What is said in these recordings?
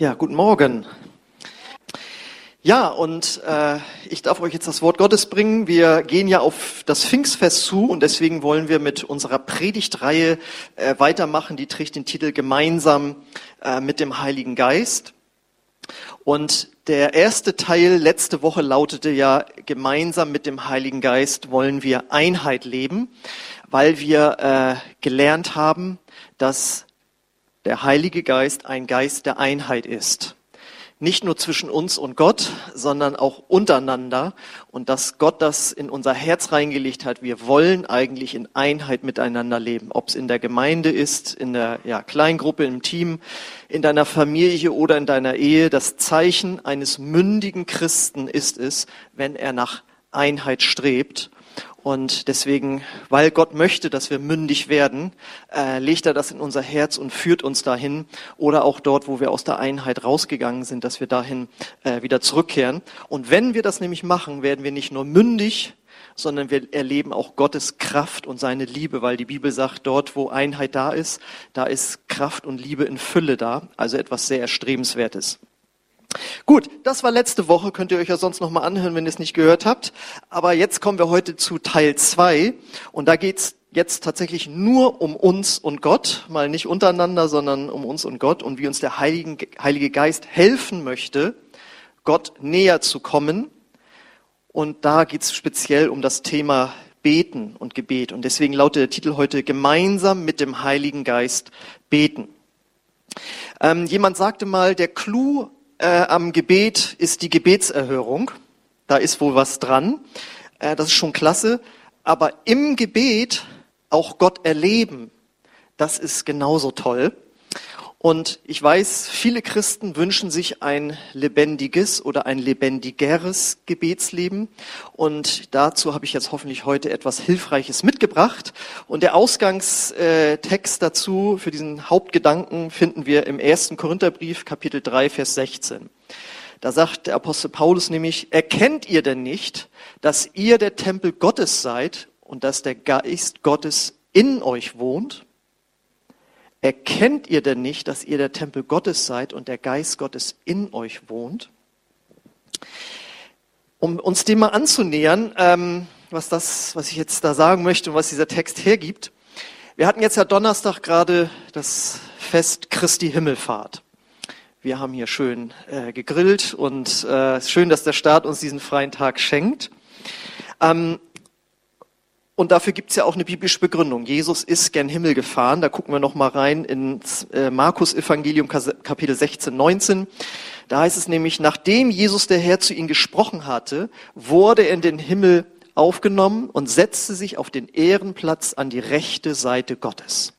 Ja, guten Morgen. Ja, und äh, ich darf euch jetzt das Wort Gottes bringen. Wir gehen ja auf das Pfingstfest zu und deswegen wollen wir mit unserer Predigtreihe äh, weitermachen. Die trägt den Titel Gemeinsam äh, mit dem Heiligen Geist. Und der erste Teil letzte Woche lautete ja, gemeinsam mit dem Heiligen Geist wollen wir Einheit leben, weil wir äh, gelernt haben, dass der Heilige Geist ein Geist der Einheit ist. Nicht nur zwischen uns und Gott, sondern auch untereinander. Und dass Gott das in unser Herz reingelegt hat. Wir wollen eigentlich in Einheit miteinander leben. Ob es in der Gemeinde ist, in der ja, Kleingruppe, im Team, in deiner Familie oder in deiner Ehe. Das Zeichen eines mündigen Christen ist es, wenn er nach Einheit strebt und deswegen, weil Gott möchte, dass wir mündig werden, äh, legt er das in unser Herz und führt uns dahin. Oder auch dort, wo wir aus der Einheit rausgegangen sind, dass wir dahin äh, wieder zurückkehren. Und wenn wir das nämlich machen, werden wir nicht nur mündig, sondern wir erleben auch Gottes Kraft und seine Liebe, weil die Bibel sagt, dort, wo Einheit da ist, da ist Kraft und Liebe in Fülle da. Also etwas sehr Erstrebenswertes. Gut, das war letzte Woche, könnt ihr euch ja sonst noch mal anhören, wenn ihr es nicht gehört habt. Aber jetzt kommen wir heute zu Teil zwei und da geht's jetzt tatsächlich nur um uns und Gott, mal nicht untereinander, sondern um uns und Gott und wie uns der Heiligen, Heilige Geist helfen möchte, Gott näher zu kommen. Und da geht's speziell um das Thema Beten und Gebet. Und deswegen lautet der Titel heute Gemeinsam mit dem Heiligen Geist beten. Ähm, jemand sagte mal, der Clou äh, am Gebet ist die Gebetserhörung. Da ist wohl was dran. Äh, das ist schon klasse. Aber im Gebet auch Gott erleben, das ist genauso toll. Und ich weiß, viele Christen wünschen sich ein lebendiges oder ein lebendigeres Gebetsleben. Und dazu habe ich jetzt hoffentlich heute etwas Hilfreiches mitgebracht. Und der Ausgangstext dazu für diesen Hauptgedanken finden wir im ersten Korintherbrief, Kapitel 3, Vers 16. Da sagt der Apostel Paulus nämlich, erkennt ihr denn nicht, dass ihr der Tempel Gottes seid und dass der Geist Gottes in euch wohnt? Erkennt ihr denn nicht, dass ihr der Tempel Gottes seid und der Geist Gottes in euch wohnt? Um uns dem mal anzunähern, ähm, was das, was ich jetzt da sagen möchte und was dieser Text hergibt. Wir hatten jetzt ja Donnerstag gerade das Fest Christi Himmelfahrt. Wir haben hier schön äh, gegrillt und äh, schön, dass der Staat uns diesen freien Tag schenkt. Ähm, und dafür gibt's ja auch eine biblische Begründung. Jesus ist gern Himmel gefahren. Da gucken wir noch mal rein ins äh, Markus Evangelium Kapitel 16, 19. Da heißt es nämlich, nachdem Jesus der Herr zu ihnen gesprochen hatte, wurde er in den Himmel aufgenommen und setzte sich auf den Ehrenplatz an die rechte Seite Gottes.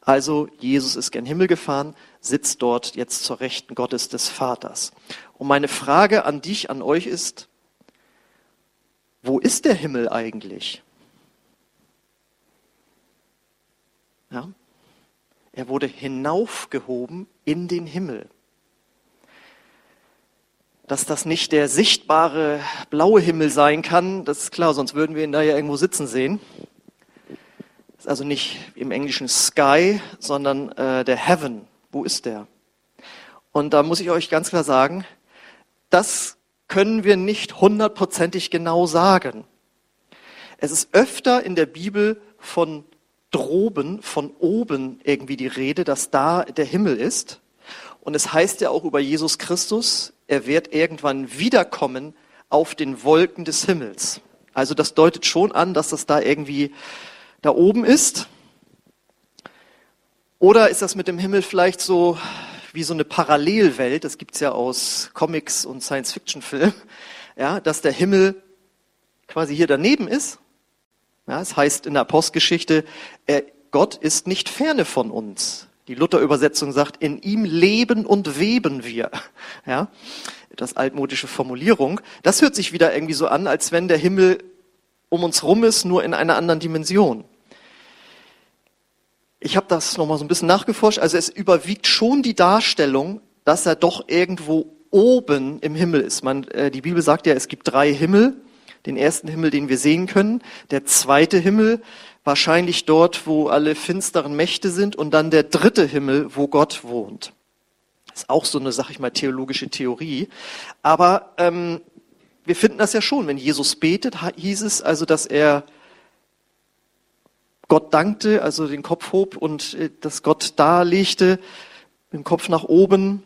Also Jesus ist gern Himmel gefahren, sitzt dort jetzt zur Rechten Gottes des Vaters. Und meine Frage an dich, an euch ist, wo ist der Himmel eigentlich? Er wurde hinaufgehoben in den Himmel. Dass das nicht der sichtbare blaue Himmel sein kann, das ist klar, sonst würden wir ihn da ja irgendwo sitzen sehen. Das ist also nicht im Englischen Sky, sondern äh, der Heaven. Wo ist der? Und da muss ich euch ganz klar sagen, das können wir nicht hundertprozentig genau sagen. Es ist öfter in der Bibel von droben, von oben irgendwie die Rede, dass da der Himmel ist. Und es heißt ja auch über Jesus Christus, er wird irgendwann wiederkommen auf den Wolken des Himmels. Also das deutet schon an, dass das da irgendwie da oben ist. Oder ist das mit dem Himmel vielleicht so wie so eine Parallelwelt, das gibt's ja aus Comics und Science-Fiction-Filmen, ja, dass der Himmel quasi hier daneben ist ja, es heißt in der Apostelgeschichte, äh, Gott ist nicht ferne von uns. Die Luther-Übersetzung sagt, in ihm leben und weben wir. Ja, etwas altmodische Formulierung. Das hört sich wieder irgendwie so an, als wenn der Himmel um uns rum ist, nur in einer anderen Dimension. Ich habe das nochmal so ein bisschen nachgeforscht. Also es überwiegt schon die Darstellung, dass er doch irgendwo oben im Himmel ist. Man, äh, die Bibel sagt ja, es gibt drei Himmel den ersten Himmel, den wir sehen können, der zweite Himmel, wahrscheinlich dort, wo alle finsteren Mächte sind, und dann der dritte Himmel, wo Gott wohnt. Ist auch so eine, sag ich mal, theologische Theorie. Aber ähm, wir finden das ja schon. Wenn Jesus betet, hieß es also, dass er Gott dankte, also den Kopf hob und äh, dass Gott darlegte, den Kopf nach oben.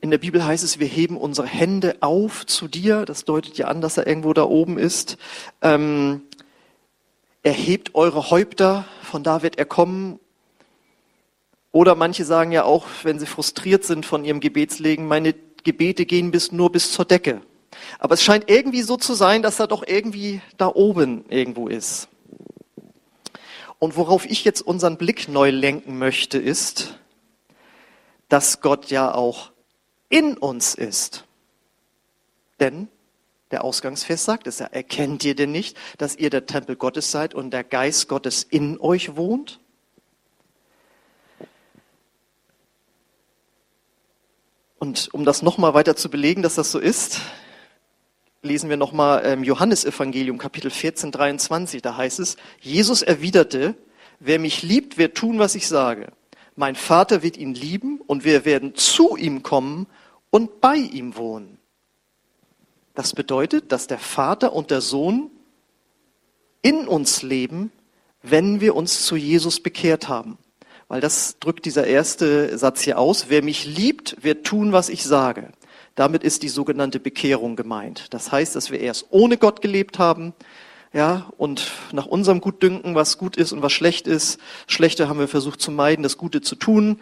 In der Bibel heißt es, wir heben unsere Hände auf zu dir. Das deutet ja an, dass er irgendwo da oben ist. Ähm, erhebt eure Häupter, von da wird er kommen. Oder manche sagen ja auch, wenn sie frustriert sind von ihrem Gebetslegen, meine Gebete gehen bis, nur bis zur Decke. Aber es scheint irgendwie so zu sein, dass er doch irgendwie da oben irgendwo ist. Und worauf ich jetzt unseren Blick neu lenken möchte, ist, dass Gott ja auch in uns ist. Denn der Ausgangsvers sagt es ja, erkennt ihr denn nicht, dass ihr der Tempel Gottes seid und der Geist Gottes in euch wohnt? Und um das nochmal weiter zu belegen, dass das so ist, lesen wir nochmal im Johannesevangelium Kapitel 14, 23. Da heißt es, Jesus erwiderte, wer mich liebt, wird tun, was ich sage. Mein Vater wird ihn lieben und wir werden zu ihm kommen und bei ihm wohnen. Das bedeutet, dass der Vater und der Sohn in uns leben, wenn wir uns zu Jesus bekehrt haben. Weil das drückt dieser erste Satz hier aus. Wer mich liebt, wird tun, was ich sage. Damit ist die sogenannte Bekehrung gemeint. Das heißt, dass wir erst ohne Gott gelebt haben, ja, und nach unserem Gutdünken, was gut ist und was schlecht ist. Schlechte haben wir versucht zu meiden, das Gute zu tun.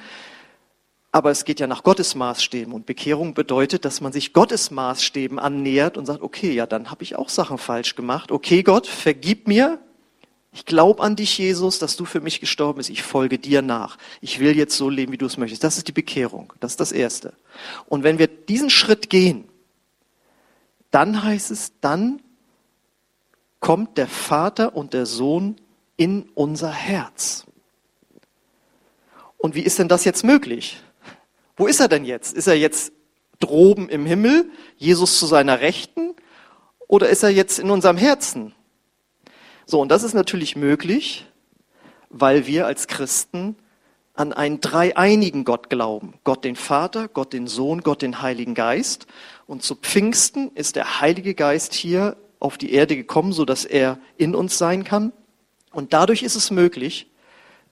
Aber es geht ja nach Gottes Maßstäben und Bekehrung bedeutet, dass man sich Gottes Maßstäben annähert und sagt, okay, ja, dann habe ich auch Sachen falsch gemacht. Okay, Gott, vergib mir, ich glaube an dich, Jesus, dass du für mich gestorben bist. Ich folge dir nach. Ich will jetzt so leben, wie du es möchtest. Das ist die Bekehrung. Das ist das Erste. Und wenn wir diesen Schritt gehen, dann heißt es, dann kommt der Vater und der Sohn in unser Herz. Und wie ist denn das jetzt möglich? Wo ist er denn jetzt? Ist er jetzt droben im Himmel, Jesus zu seiner Rechten, oder ist er jetzt in unserem Herzen? So, und das ist natürlich möglich, weil wir als Christen an einen dreieinigen Gott glauben. Gott den Vater, Gott den Sohn, Gott den Heiligen Geist. Und zu Pfingsten ist der Heilige Geist hier auf die Erde gekommen, so dass er in uns sein kann. Und dadurch ist es möglich,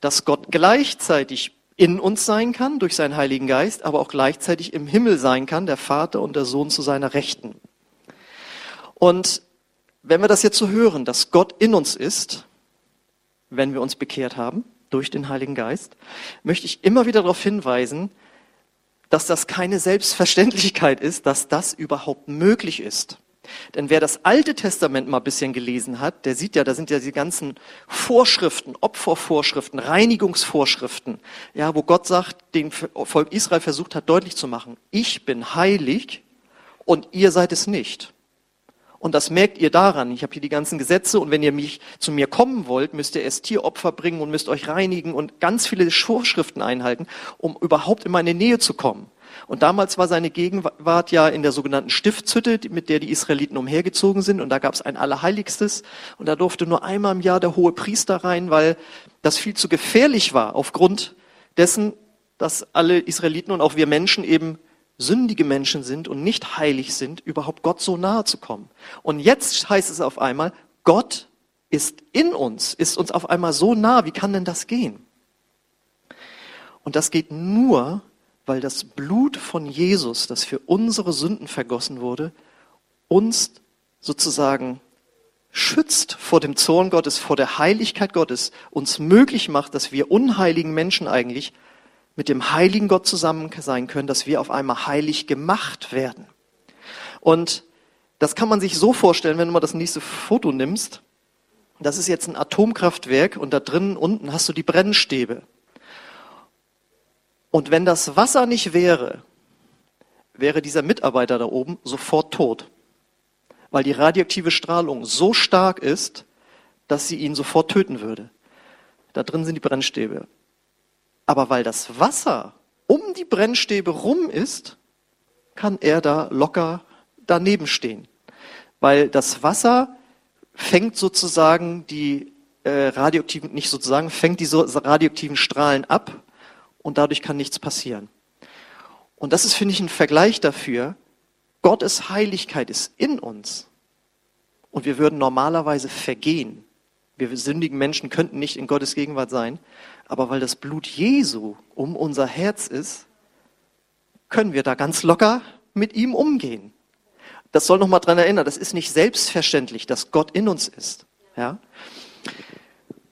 dass Gott gleichzeitig in uns sein kann durch seinen Heiligen Geist, aber auch gleichzeitig im Himmel sein kann, der Vater und der Sohn zu seiner Rechten. Und wenn wir das jetzt so hören, dass Gott in uns ist, wenn wir uns bekehrt haben durch den Heiligen Geist, möchte ich immer wieder darauf hinweisen, dass das keine Selbstverständlichkeit ist, dass das überhaupt möglich ist. Denn wer das Alte Testament mal ein bisschen gelesen hat, der sieht ja, da sind ja die ganzen Vorschriften, Opfervorschriften, Reinigungsvorschriften, ja, wo Gott sagt, dem Volk Israel versucht hat deutlich zu machen, ich bin heilig und ihr seid es nicht. Und das merkt ihr daran. Ich habe hier die ganzen Gesetze und wenn ihr mich zu mir kommen wollt, müsst ihr erst Tieropfer bringen und müsst euch reinigen und ganz viele Vorschriften einhalten, um überhaupt in meine Nähe zu kommen. Und damals war seine Gegenwart ja in der sogenannten Stiftshütte, mit der die Israeliten umhergezogen sind. Und da gab es ein Allerheiligstes. Und da durfte nur einmal im Jahr der hohe Priester rein, weil das viel zu gefährlich war, aufgrund dessen, dass alle Israeliten und auch wir Menschen eben sündige Menschen sind und nicht heilig sind, überhaupt Gott so nahe zu kommen. Und jetzt heißt es auf einmal, Gott ist in uns, ist uns auf einmal so nah. Wie kann denn das gehen? Und das geht nur, weil das Blut von Jesus, das für unsere Sünden vergossen wurde, uns sozusagen schützt vor dem Zorn Gottes, vor der Heiligkeit Gottes, uns möglich macht, dass wir unheiligen Menschen eigentlich mit dem heiligen Gott zusammen sein können, dass wir auf einmal heilig gemacht werden. Und das kann man sich so vorstellen, wenn du mal das nächste Foto nimmst. Das ist jetzt ein Atomkraftwerk und da drinnen unten hast du die Brennstäbe. Und wenn das Wasser nicht wäre, wäre dieser Mitarbeiter da oben sofort tot. Weil die radioaktive Strahlung so stark ist, dass sie ihn sofort töten würde. Da drin sind die Brennstäbe. Aber weil das Wasser um die Brennstäbe rum ist, kann er da locker daneben stehen. Weil das Wasser fängt sozusagen die äh, radioaktiven, nicht sozusagen, fängt die so radioaktiven Strahlen ab und dadurch kann nichts passieren. Und das ist, finde ich, ein Vergleich dafür. Gottes Heiligkeit ist in uns. Und wir würden normalerweise vergehen. Wir sündigen Menschen könnten nicht in Gottes Gegenwart sein. Aber weil das Blut Jesu um unser Herz ist, können wir da ganz locker mit ihm umgehen. Das soll nochmal dran erinnern. Das ist nicht selbstverständlich, dass Gott in uns ist. Ja?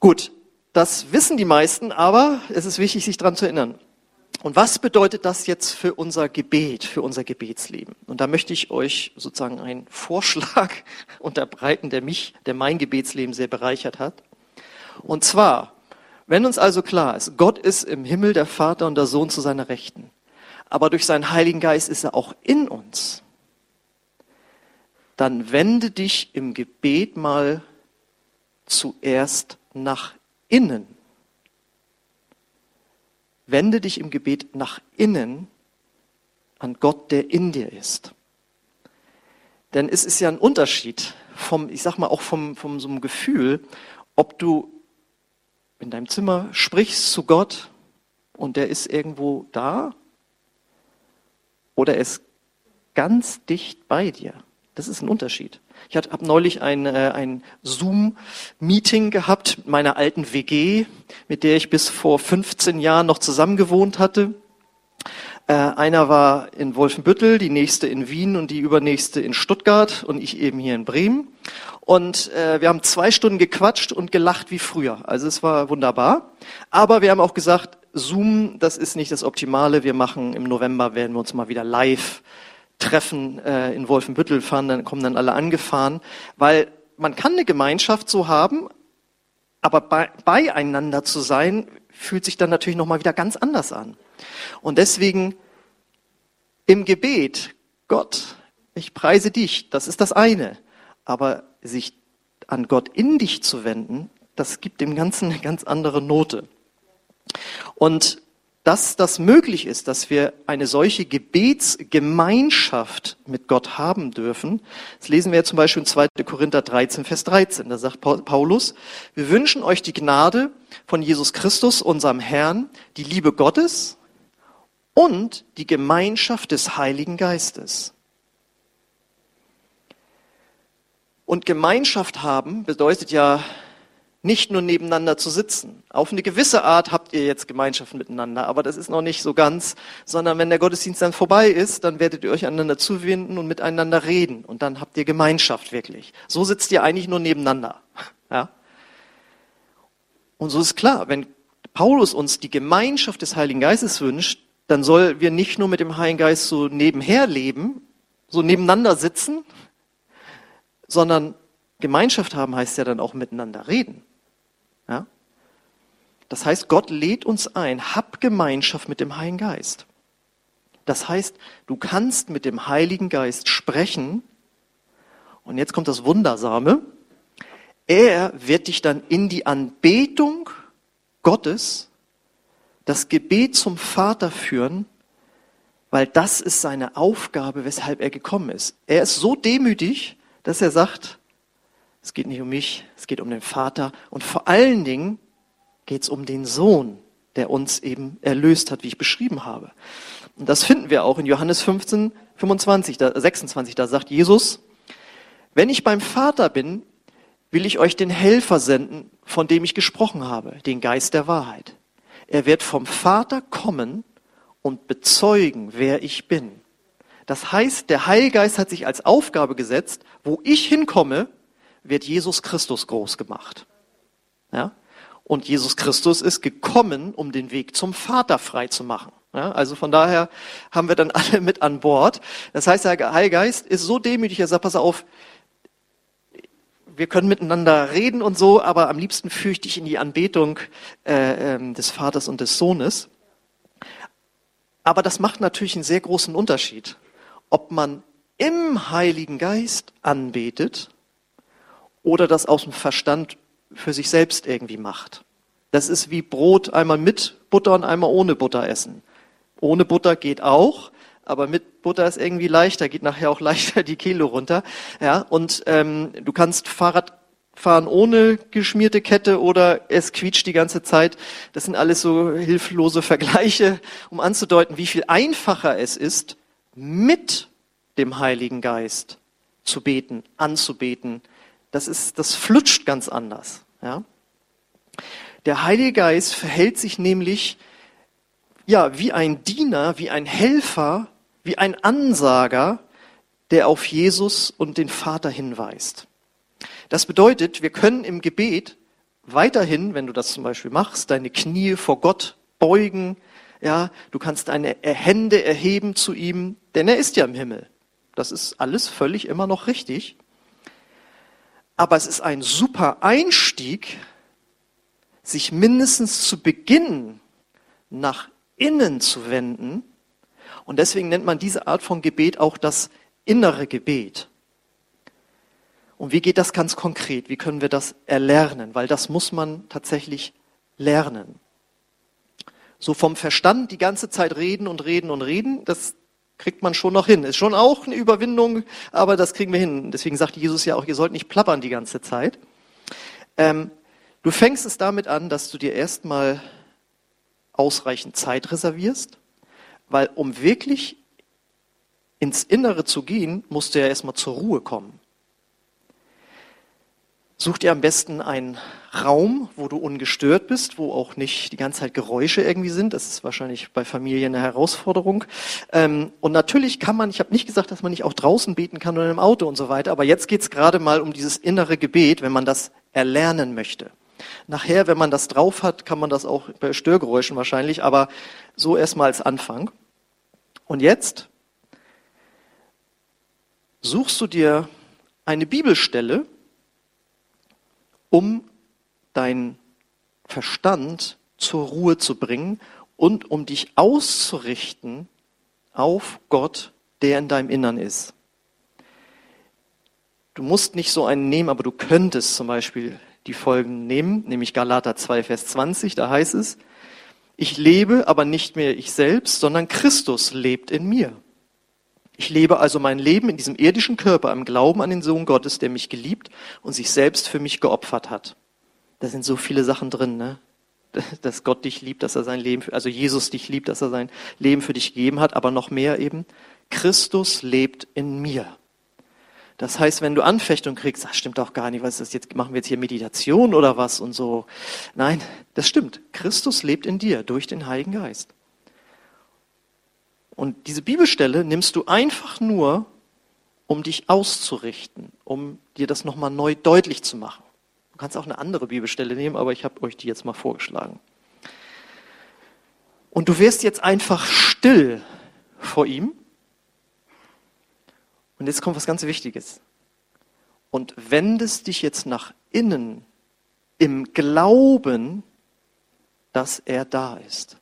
Gut. Das wissen die meisten, aber es ist wichtig, sich dran zu erinnern. Und was bedeutet das jetzt für unser Gebet, für unser Gebetsleben? Und da möchte ich euch sozusagen einen Vorschlag unterbreiten, der mich, der mein Gebetsleben sehr bereichert hat. Und zwar, wenn uns also klar ist, Gott ist im Himmel der Vater und der Sohn zu seiner Rechten, aber durch seinen Heiligen Geist ist er auch in uns, dann wende dich im Gebet mal zuerst nach innen. Wende dich im Gebet nach innen an Gott, der in dir ist. Denn es ist ja ein Unterschied vom, ich sag mal auch vom, vom so einem Gefühl, ob du in deinem Zimmer sprichst zu Gott und der ist irgendwo da oder er ist ganz dicht bei dir. Das ist ein Unterschied. Ich habe neulich ein, äh, ein Zoom-Meeting gehabt mit meiner alten WG, mit der ich bis vor 15 Jahren noch zusammen gewohnt hatte. Äh, einer war in Wolfenbüttel, die nächste in Wien und die übernächste in Stuttgart und ich eben hier in Bremen. Und äh, wir haben zwei Stunden gequatscht und gelacht wie früher. Also es war wunderbar. Aber wir haben auch gesagt, Zoom, das ist nicht das Optimale. Wir machen im November, werden wir uns mal wieder live Treffen äh, in Wolfenbüttel fahren, dann kommen dann alle angefahren, weil man kann eine Gemeinschaft so haben, aber bei, beieinander zu sein, fühlt sich dann natürlich nochmal wieder ganz anders an. Und deswegen im Gebet, Gott, ich preise dich, das ist das eine. Aber sich an Gott in dich zu wenden, das gibt dem Ganzen eine ganz andere Note. Und dass das möglich ist, dass wir eine solche Gebetsgemeinschaft mit Gott haben dürfen. Das lesen wir ja zum Beispiel in 2. Korinther 13, Vers 13. Da sagt Paulus, wir wünschen euch die Gnade von Jesus Christus, unserem Herrn, die Liebe Gottes und die Gemeinschaft des Heiligen Geistes. Und Gemeinschaft haben bedeutet ja nicht nur nebeneinander zu sitzen. Auf eine gewisse Art habt ihr jetzt Gemeinschaft miteinander, aber das ist noch nicht so ganz, sondern wenn der Gottesdienst dann vorbei ist, dann werdet ihr euch aneinander zuwenden und miteinander reden und dann habt ihr Gemeinschaft wirklich. So sitzt ihr eigentlich nur nebeneinander. Ja? Und so ist klar, wenn Paulus uns die Gemeinschaft des Heiligen Geistes wünscht, dann soll wir nicht nur mit dem Heiligen Geist so nebenher leben, so nebeneinander sitzen, sondern Gemeinschaft haben heißt ja dann auch miteinander reden. Das heißt, Gott lädt uns ein, hab Gemeinschaft mit dem Heiligen Geist. Das heißt, du kannst mit dem Heiligen Geist sprechen. Und jetzt kommt das Wundersame. Er wird dich dann in die Anbetung Gottes, das Gebet zum Vater führen, weil das ist seine Aufgabe, weshalb er gekommen ist. Er ist so demütig, dass er sagt, es geht nicht um mich, es geht um den Vater und vor allen Dingen geht es um den Sohn, der uns eben erlöst hat, wie ich beschrieben habe. Und das finden wir auch in Johannes 15, 25, 26. Da sagt Jesus, wenn ich beim Vater bin, will ich euch den Helfer senden, von dem ich gesprochen habe, den Geist der Wahrheit. Er wird vom Vater kommen und bezeugen, wer ich bin. Das heißt, der Heilgeist hat sich als Aufgabe gesetzt, wo ich hinkomme, wird Jesus Christus groß gemacht. Ja? Und Jesus Christus ist gekommen, um den Weg zum Vater frei zu machen. Ja, also von daher haben wir dann alle mit an Bord. Das heißt, der Heilgeist ist so demütig, er sagt, pass auf, wir können miteinander reden und so, aber am liebsten fürchte ich in die Anbetung äh, äh, des Vaters und des Sohnes. Aber das macht natürlich einen sehr großen Unterschied, ob man im Heiligen Geist anbetet oder das aus dem Verstand für sich selbst irgendwie macht. Das ist wie Brot einmal mit Butter und einmal ohne Butter essen. Ohne Butter geht auch, aber mit Butter ist irgendwie leichter, geht nachher auch leichter die Kilo runter. Ja, und ähm, du kannst Fahrrad fahren ohne geschmierte Kette oder es quietscht die ganze Zeit. Das sind alles so hilflose Vergleiche, um anzudeuten, wie viel einfacher es ist, mit dem Heiligen Geist zu beten, anzubeten. Das ist, das flutscht ganz anders, ja. Der Heilige Geist verhält sich nämlich, ja, wie ein Diener, wie ein Helfer, wie ein Ansager, der auf Jesus und den Vater hinweist. Das bedeutet, wir können im Gebet weiterhin, wenn du das zum Beispiel machst, deine Knie vor Gott beugen, ja, du kannst deine Hände erheben zu ihm, denn er ist ja im Himmel. Das ist alles völlig immer noch richtig. Aber es ist ein super Einstieg, sich mindestens zu Beginn nach innen zu wenden. Und deswegen nennt man diese Art von Gebet auch das innere Gebet. Und wie geht das ganz konkret? Wie können wir das erlernen? Weil das muss man tatsächlich lernen. So vom Verstand die ganze Zeit reden und reden und reden, das kriegt man schon noch hin. Ist schon auch eine Überwindung, aber das kriegen wir hin. Deswegen sagt Jesus ja auch, ihr sollt nicht plappern die ganze Zeit. Ähm, du fängst es damit an, dass du dir erstmal ausreichend Zeit reservierst, weil um wirklich ins Innere zu gehen, musst du ja erstmal zur Ruhe kommen. Such dir am besten einen Raum, wo du ungestört bist, wo auch nicht die ganze Zeit Geräusche irgendwie sind. Das ist wahrscheinlich bei Familien eine Herausforderung. Ähm, und natürlich kann man, ich habe nicht gesagt, dass man nicht auch draußen beten kann oder im Auto und so weiter, aber jetzt geht es gerade mal um dieses innere Gebet, wenn man das erlernen möchte. Nachher, wenn man das drauf hat, kann man das auch bei Störgeräuschen wahrscheinlich, aber so erstmal als Anfang. Und jetzt suchst du dir eine Bibelstelle, um deinen Verstand zur Ruhe zu bringen und um dich auszurichten auf Gott, der in deinem Innern ist. Du musst nicht so einen nehmen, aber du könntest zum Beispiel die Folgen nehmen, nämlich Galater 2, Vers 20, da heißt es, ich lebe, aber nicht mehr ich selbst, sondern Christus lebt in mir. Ich lebe also mein Leben in diesem irdischen Körper im Glauben an den Sohn Gottes, der mich geliebt und sich selbst für mich geopfert hat. Da sind so viele Sachen drin, ne? Dass Gott dich liebt, dass er sein Leben, also Jesus dich liebt, dass er sein Leben für dich gegeben hat, aber noch mehr eben, Christus lebt in mir. Das heißt, wenn du Anfechtung kriegst, das stimmt doch gar nicht, was ist das jetzt, machen wir jetzt hier Meditation oder was und so. Nein, das stimmt. Christus lebt in dir durch den Heiligen Geist. Und diese Bibelstelle nimmst du einfach nur, um dich auszurichten, um dir das nochmal neu deutlich zu machen. Du kannst auch eine andere Bibelstelle nehmen, aber ich habe euch die jetzt mal vorgeschlagen. Und du wirst jetzt einfach still vor ihm. Und jetzt kommt was ganz Wichtiges. Und wendest dich jetzt nach innen im Glauben, dass er da ist.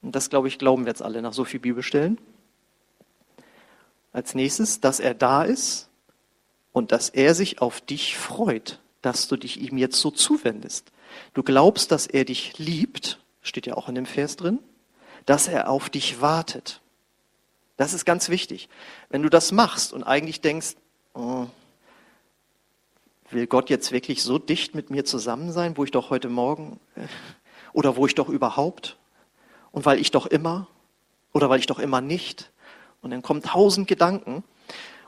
Und das, glaube ich, glauben wir jetzt alle nach so viel Bibelstellen. Als nächstes, dass er da ist und dass er sich auf dich freut, dass du dich ihm jetzt so zuwendest. Du glaubst, dass er dich liebt, steht ja auch in dem Vers drin, dass er auf dich wartet. Das ist ganz wichtig. Wenn du das machst und eigentlich denkst, oh, will Gott jetzt wirklich so dicht mit mir zusammen sein, wo ich doch heute Morgen äh, oder wo ich doch überhaupt und weil ich doch immer oder weil ich doch immer nicht. Und dann kommen tausend Gedanken.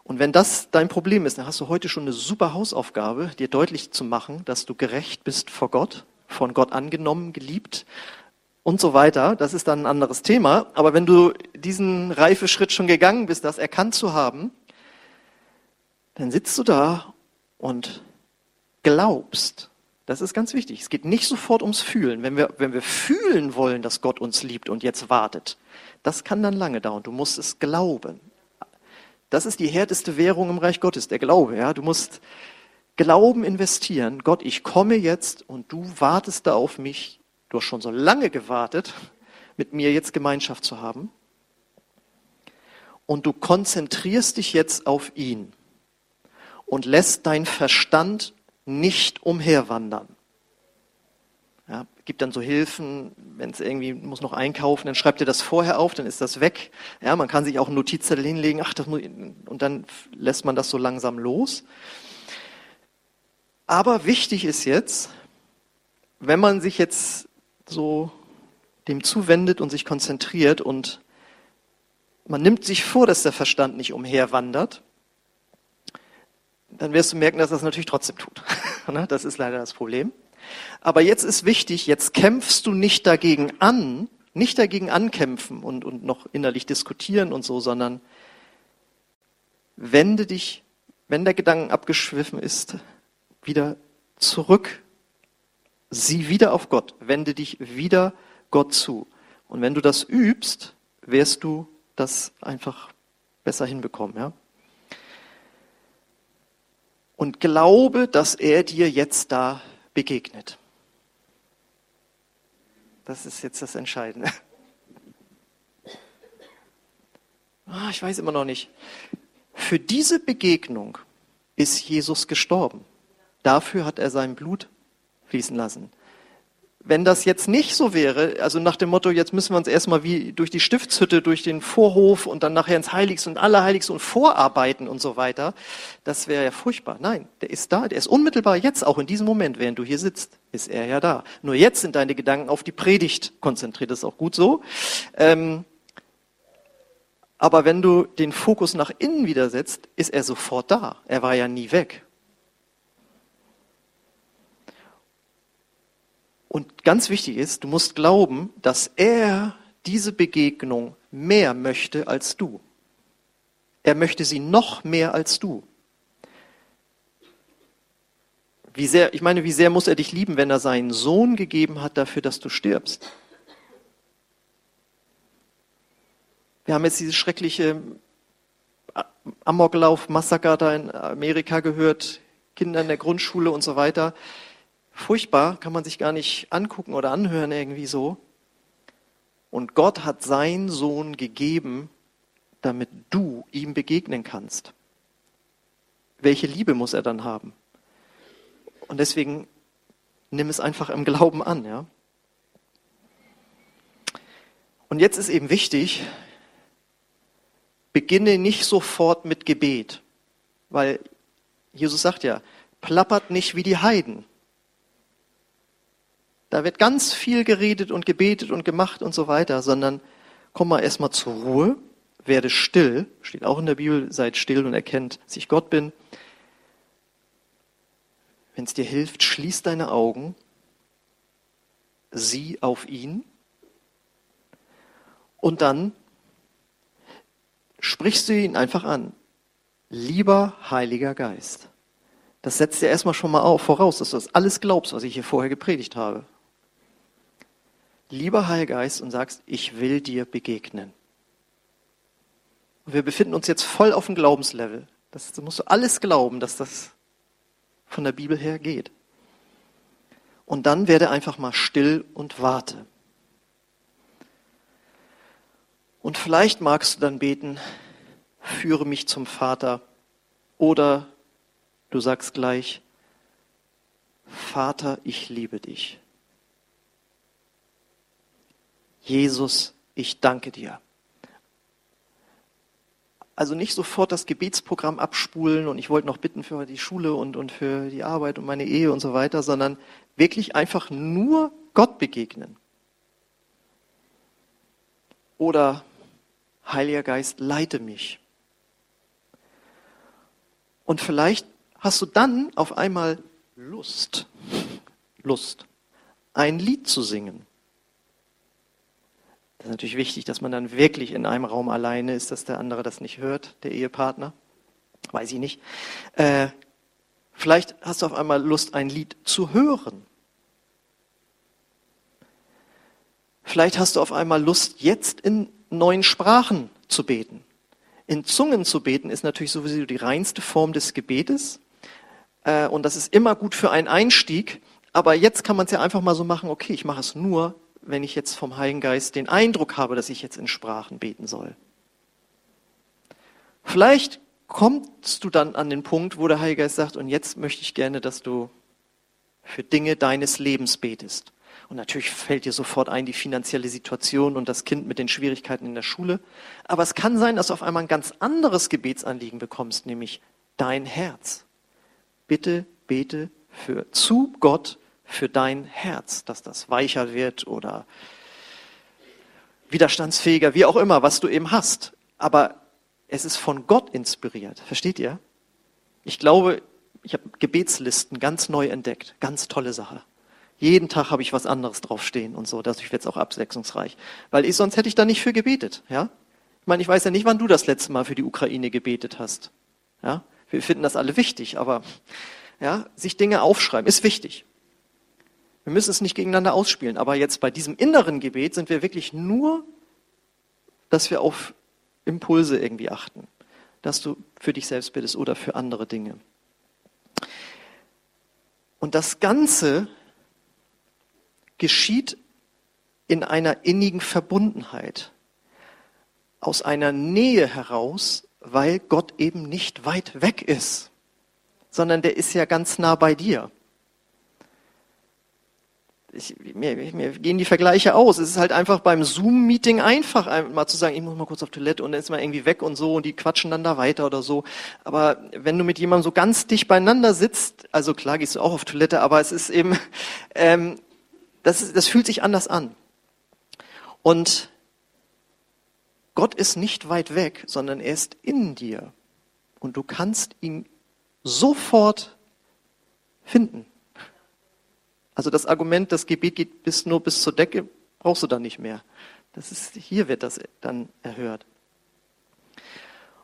Und wenn das dein Problem ist, dann hast du heute schon eine super Hausaufgabe, dir deutlich zu machen, dass du gerecht bist vor Gott, von Gott angenommen, geliebt und so weiter. Das ist dann ein anderes Thema. Aber wenn du diesen Reifeschritt schon gegangen bist, das erkannt zu haben, dann sitzt du da und glaubst, das ist ganz wichtig. Es geht nicht sofort ums Fühlen. Wenn wir, wenn wir fühlen wollen, dass Gott uns liebt und jetzt wartet, das kann dann lange dauern. Du musst es glauben. Das ist die härteste Währung im Reich Gottes, der Glaube. Ja, du musst Glauben investieren. Gott, ich komme jetzt und du wartest da auf mich. Du hast schon so lange gewartet, mit mir jetzt Gemeinschaft zu haben. Und du konzentrierst dich jetzt auf ihn und lässt dein Verstand nicht umherwandern. Gibt dann so Hilfen, wenn es irgendwie muss noch einkaufen, dann schreibt ihr das vorher auf, dann ist das weg. Ja, man kann sich auch einen Notizzettel hinlegen, ach, das muss, und dann lässt man das so langsam los. Aber wichtig ist jetzt, wenn man sich jetzt so dem zuwendet und sich konzentriert und man nimmt sich vor, dass der Verstand nicht umherwandert, dann wirst du merken, dass das natürlich trotzdem tut. Ne? das ist leider das Problem. Aber jetzt ist wichtig, jetzt kämpfst du nicht dagegen an, nicht dagegen ankämpfen und, und noch innerlich diskutieren und so, sondern wende dich, wenn der Gedanken abgeschwiffen ist, wieder zurück. Sieh wieder auf Gott. Wende dich wieder Gott zu. Und wenn du das übst, wirst du das einfach besser hinbekommen, ja? Und glaube, dass er dir jetzt da begegnet. Das ist jetzt das Entscheidende. Ah, ich weiß immer noch nicht. Für diese Begegnung ist Jesus gestorben. Dafür hat er sein Blut fließen lassen. Wenn das jetzt nicht so wäre, also nach dem Motto, jetzt müssen wir uns erstmal wie durch die Stiftshütte, durch den Vorhof und dann nachher ins Heiligste und Allerheiligste und vorarbeiten und so weiter, das wäre ja furchtbar. Nein, der ist da, der ist unmittelbar jetzt, auch in diesem Moment, während du hier sitzt, ist er ja da. Nur jetzt sind deine Gedanken auf die Predigt konzentriert, das ist auch gut so. Ähm, aber wenn du den Fokus nach innen wieder setzt, ist er sofort da. Er war ja nie weg. Und ganz wichtig ist, du musst glauben, dass er diese Begegnung mehr möchte als du. Er möchte sie noch mehr als du. Wie sehr, ich meine, wie sehr muss er dich lieben, wenn er seinen Sohn gegeben hat dafür, dass du stirbst? Wir haben jetzt diese schreckliche Amoklauf-Massaker da in Amerika gehört, Kinder in der Grundschule und so weiter furchtbar, kann man sich gar nicht angucken oder anhören irgendwie so. Und Gott hat seinen Sohn gegeben, damit du ihm begegnen kannst. Welche Liebe muss er dann haben? Und deswegen nimm es einfach im Glauben an, ja. Und jetzt ist eben wichtig, beginne nicht sofort mit Gebet, weil Jesus sagt ja, plappert nicht wie die Heiden. Da wird ganz viel geredet und gebetet und gemacht und so weiter, sondern komm mal erstmal zur Ruhe, werde still, steht auch in der Bibel, seid still und erkennt, dass ich Gott bin. Wenn es dir hilft, schließ deine Augen, sieh auf ihn und dann sprichst du ihn einfach an. Lieber Heiliger Geist. Das setzt dir erstmal schon mal auf, voraus, dass du das alles glaubst, was ich hier vorher gepredigt habe lieber Heilgeist, und sagst, ich will dir begegnen. Und wir befinden uns jetzt voll auf dem Glaubenslevel. Das, das musst du alles glauben, dass das von der Bibel her geht. Und dann werde einfach mal still und warte. Und vielleicht magst du dann beten, führe mich zum Vater. Oder du sagst gleich, Vater, ich liebe dich. Jesus, ich danke dir. Also nicht sofort das Gebetsprogramm abspulen und ich wollte noch bitten für die Schule und, und für die Arbeit und meine Ehe und so weiter, sondern wirklich einfach nur Gott begegnen. Oder Heiliger Geist, leite mich. Und vielleicht hast du dann auf einmal Lust, Lust, ein Lied zu singen. Das ist natürlich wichtig, dass man dann wirklich in einem Raum alleine ist, dass der andere das nicht hört, der Ehepartner. Weiß ich nicht. Äh, vielleicht hast du auf einmal Lust, ein Lied zu hören. Vielleicht hast du auf einmal Lust, jetzt in neuen Sprachen zu beten. In Zungen zu beten ist natürlich sowieso die reinste Form des Gebetes. Äh, und das ist immer gut für einen Einstieg. Aber jetzt kann man es ja einfach mal so machen, okay, ich mache es nur wenn ich jetzt vom Heiligen Geist den Eindruck habe, dass ich jetzt in Sprachen beten soll. Vielleicht kommst du dann an den Punkt, wo der Heilige Geist sagt, und jetzt möchte ich gerne, dass du für Dinge deines Lebens betest. Und natürlich fällt dir sofort ein die finanzielle Situation und das Kind mit den Schwierigkeiten in der Schule. Aber es kann sein, dass du auf einmal ein ganz anderes Gebetsanliegen bekommst, nämlich dein Herz. Bitte bete für, zu Gott für dein Herz, dass das weicher wird oder widerstandsfähiger, wie auch immer, was du eben hast. Aber es ist von Gott inspiriert. Versteht ihr? Ich glaube, ich habe Gebetslisten ganz neu entdeckt. Ganz tolle Sache. Jeden Tag habe ich was anderes draufstehen und so. Dadurch wird es auch abwechslungsreich. Weil ich, sonst hätte ich da nicht für gebetet. Ja? Ich meine, ich weiß ja nicht, wann du das letzte Mal für die Ukraine gebetet hast. Ja? Wir finden das alle wichtig, aber ja, sich Dinge aufschreiben ist wichtig. Wir müssen es nicht gegeneinander ausspielen. Aber jetzt bei diesem inneren Gebet sind wir wirklich nur, dass wir auf Impulse irgendwie achten. Dass du für dich selbst bittest oder für andere Dinge. Und das Ganze geschieht in einer innigen Verbundenheit, aus einer Nähe heraus, weil Gott eben nicht weit weg ist, sondern der ist ja ganz nah bei dir ich, mir, mir gehen die Vergleiche aus. Es ist halt einfach beim Zoom-Meeting einfach, mal zu sagen, ich muss mal kurz auf Toilette und dann ist man irgendwie weg und so und die quatschen dann da weiter oder so. Aber wenn du mit jemandem so ganz dicht beieinander sitzt, also klar gehst du auch auf Toilette, aber es ist eben, ähm, das, ist, das fühlt sich anders an. Und Gott ist nicht weit weg, sondern er ist in dir. Und du kannst ihn sofort finden. Also das Argument, das Gebet geht bis nur bis zur Decke, brauchst du dann nicht mehr. Das ist, hier wird das dann erhört.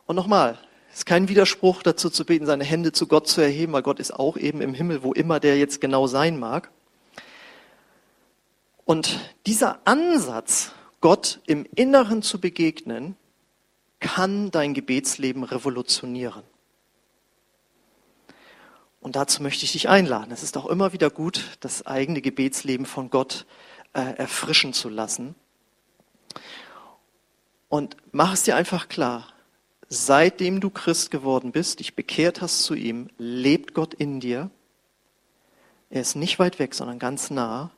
Und nochmal, es ist kein Widerspruch dazu zu beten, seine Hände zu Gott zu erheben, weil Gott ist auch eben im Himmel, wo immer der jetzt genau sein mag. Und dieser Ansatz, Gott im Inneren zu begegnen, kann dein Gebetsleben revolutionieren. Und dazu möchte ich dich einladen. Es ist auch immer wieder gut, das eigene Gebetsleben von Gott äh, erfrischen zu lassen. Und mach es dir einfach klar, seitdem du Christ geworden bist, dich bekehrt hast zu ihm, lebt Gott in dir. Er ist nicht weit weg, sondern ganz nah.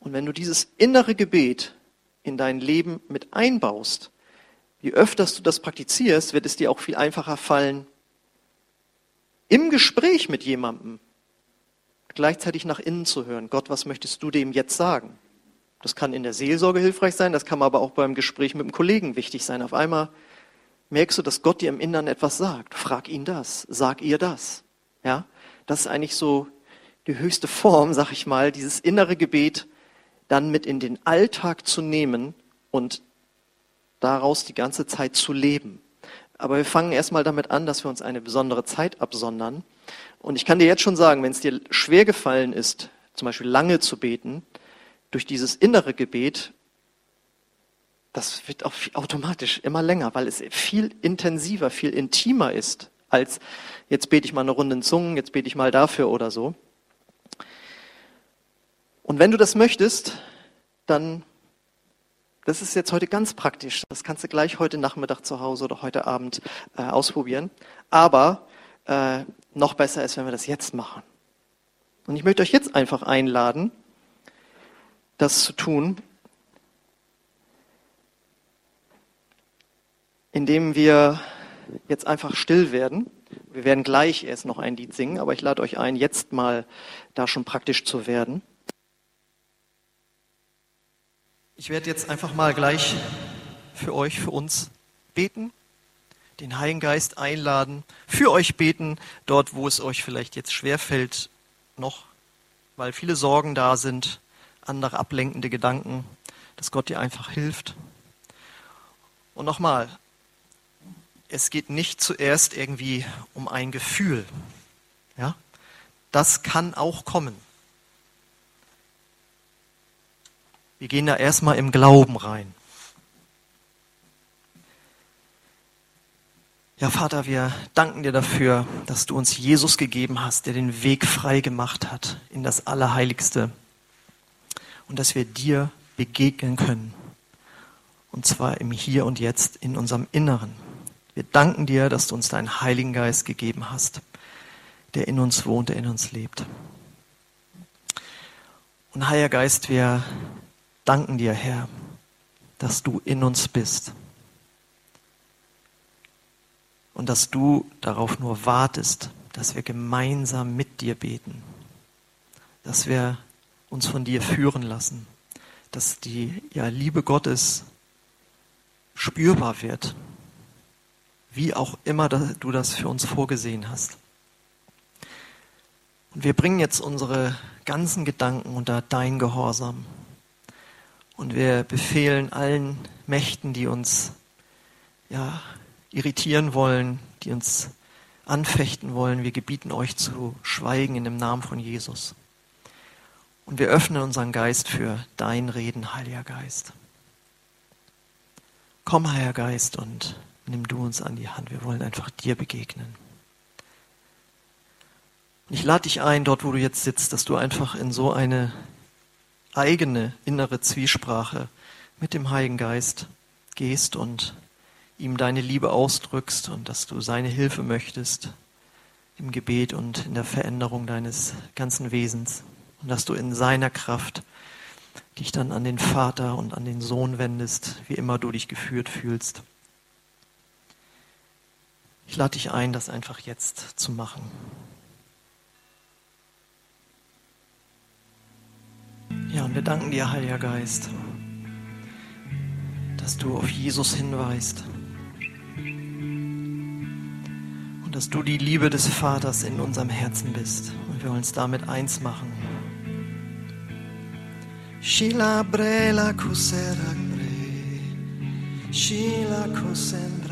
Und wenn du dieses innere Gebet in dein Leben mit einbaust, je öfters du das praktizierst, wird es dir auch viel einfacher fallen, im Gespräch mit jemandem gleichzeitig nach innen zu hören. Gott, was möchtest du dem jetzt sagen? Das kann in der Seelsorge hilfreich sein, das kann aber auch beim Gespräch mit einem Kollegen wichtig sein. Auf einmal merkst du, dass Gott dir im Innern etwas sagt. Frag ihn das, sag ihr das. Ja, das ist eigentlich so die höchste Form, sag ich mal, dieses innere Gebet dann mit in den Alltag zu nehmen und daraus die ganze Zeit zu leben. Aber wir fangen erstmal damit an, dass wir uns eine besondere Zeit absondern. Und ich kann dir jetzt schon sagen, wenn es dir schwer gefallen ist, zum Beispiel lange zu beten, durch dieses innere Gebet, das wird auch automatisch immer länger, weil es viel intensiver, viel intimer ist, als jetzt bete ich mal eine Runde in Zungen, jetzt bete ich mal dafür oder so. Und wenn du das möchtest, dann das ist jetzt heute ganz praktisch. Das kannst du gleich heute Nachmittag zu Hause oder heute Abend äh, ausprobieren. Aber äh, noch besser ist, wenn wir das jetzt machen. Und ich möchte euch jetzt einfach einladen, das zu tun, indem wir jetzt einfach still werden. Wir werden gleich erst noch ein Lied singen, aber ich lade euch ein, jetzt mal da schon praktisch zu werden. Ich werde jetzt einfach mal gleich für euch, für uns beten, den Heiligen Geist einladen, für euch beten, dort, wo es euch vielleicht jetzt schwerfällt, noch, weil viele Sorgen da sind, andere ablenkende Gedanken, dass Gott dir einfach hilft. Und nochmal, es geht nicht zuerst irgendwie um ein Gefühl. Ja? Das kann auch kommen. Wir gehen da erstmal im Glauben rein. Ja, Vater, wir danken dir dafür, dass du uns Jesus gegeben hast, der den Weg frei gemacht hat in das Allerheiligste und dass wir dir begegnen können. Und zwar im Hier und Jetzt in unserem Inneren. Wir danken dir, dass du uns deinen Heiligen Geist gegeben hast, der in uns wohnt, der in uns lebt. Und Heiliger Geist, wir danken dir, Herr, dass du in uns bist und dass du darauf nur wartest, dass wir gemeinsam mit dir beten. dass wir uns von dir führen lassen, dass die ja, Liebe Gottes spürbar wird, wie auch immer du das für uns vorgesehen hast. Und wir bringen jetzt unsere ganzen Gedanken unter dein Gehorsam. Und wir befehlen allen Mächten, die uns ja, irritieren wollen, die uns anfechten wollen, wir gebieten euch zu schweigen in dem Namen von Jesus. Und wir öffnen unseren Geist für dein Reden, Heiliger Geist. Komm, Heiliger Geist, und nimm du uns an die Hand. Wir wollen einfach dir begegnen. Und ich lade dich ein, dort wo du jetzt sitzt, dass du einfach in so eine eigene innere Zwiesprache mit dem Heiligen Geist gehst und ihm deine Liebe ausdrückst und dass du seine Hilfe möchtest im Gebet und in der Veränderung deines ganzen Wesens und dass du in seiner Kraft dich dann an den Vater und an den Sohn wendest, wie immer du dich geführt fühlst. Ich lade dich ein, das einfach jetzt zu machen. Ja, und wir danken dir, Heiliger Geist, dass du auf Jesus hinweist und dass du die Liebe des Vaters in unserem Herzen bist und wir uns damit eins machen. Shila brela kusera bre, Shila kusendra.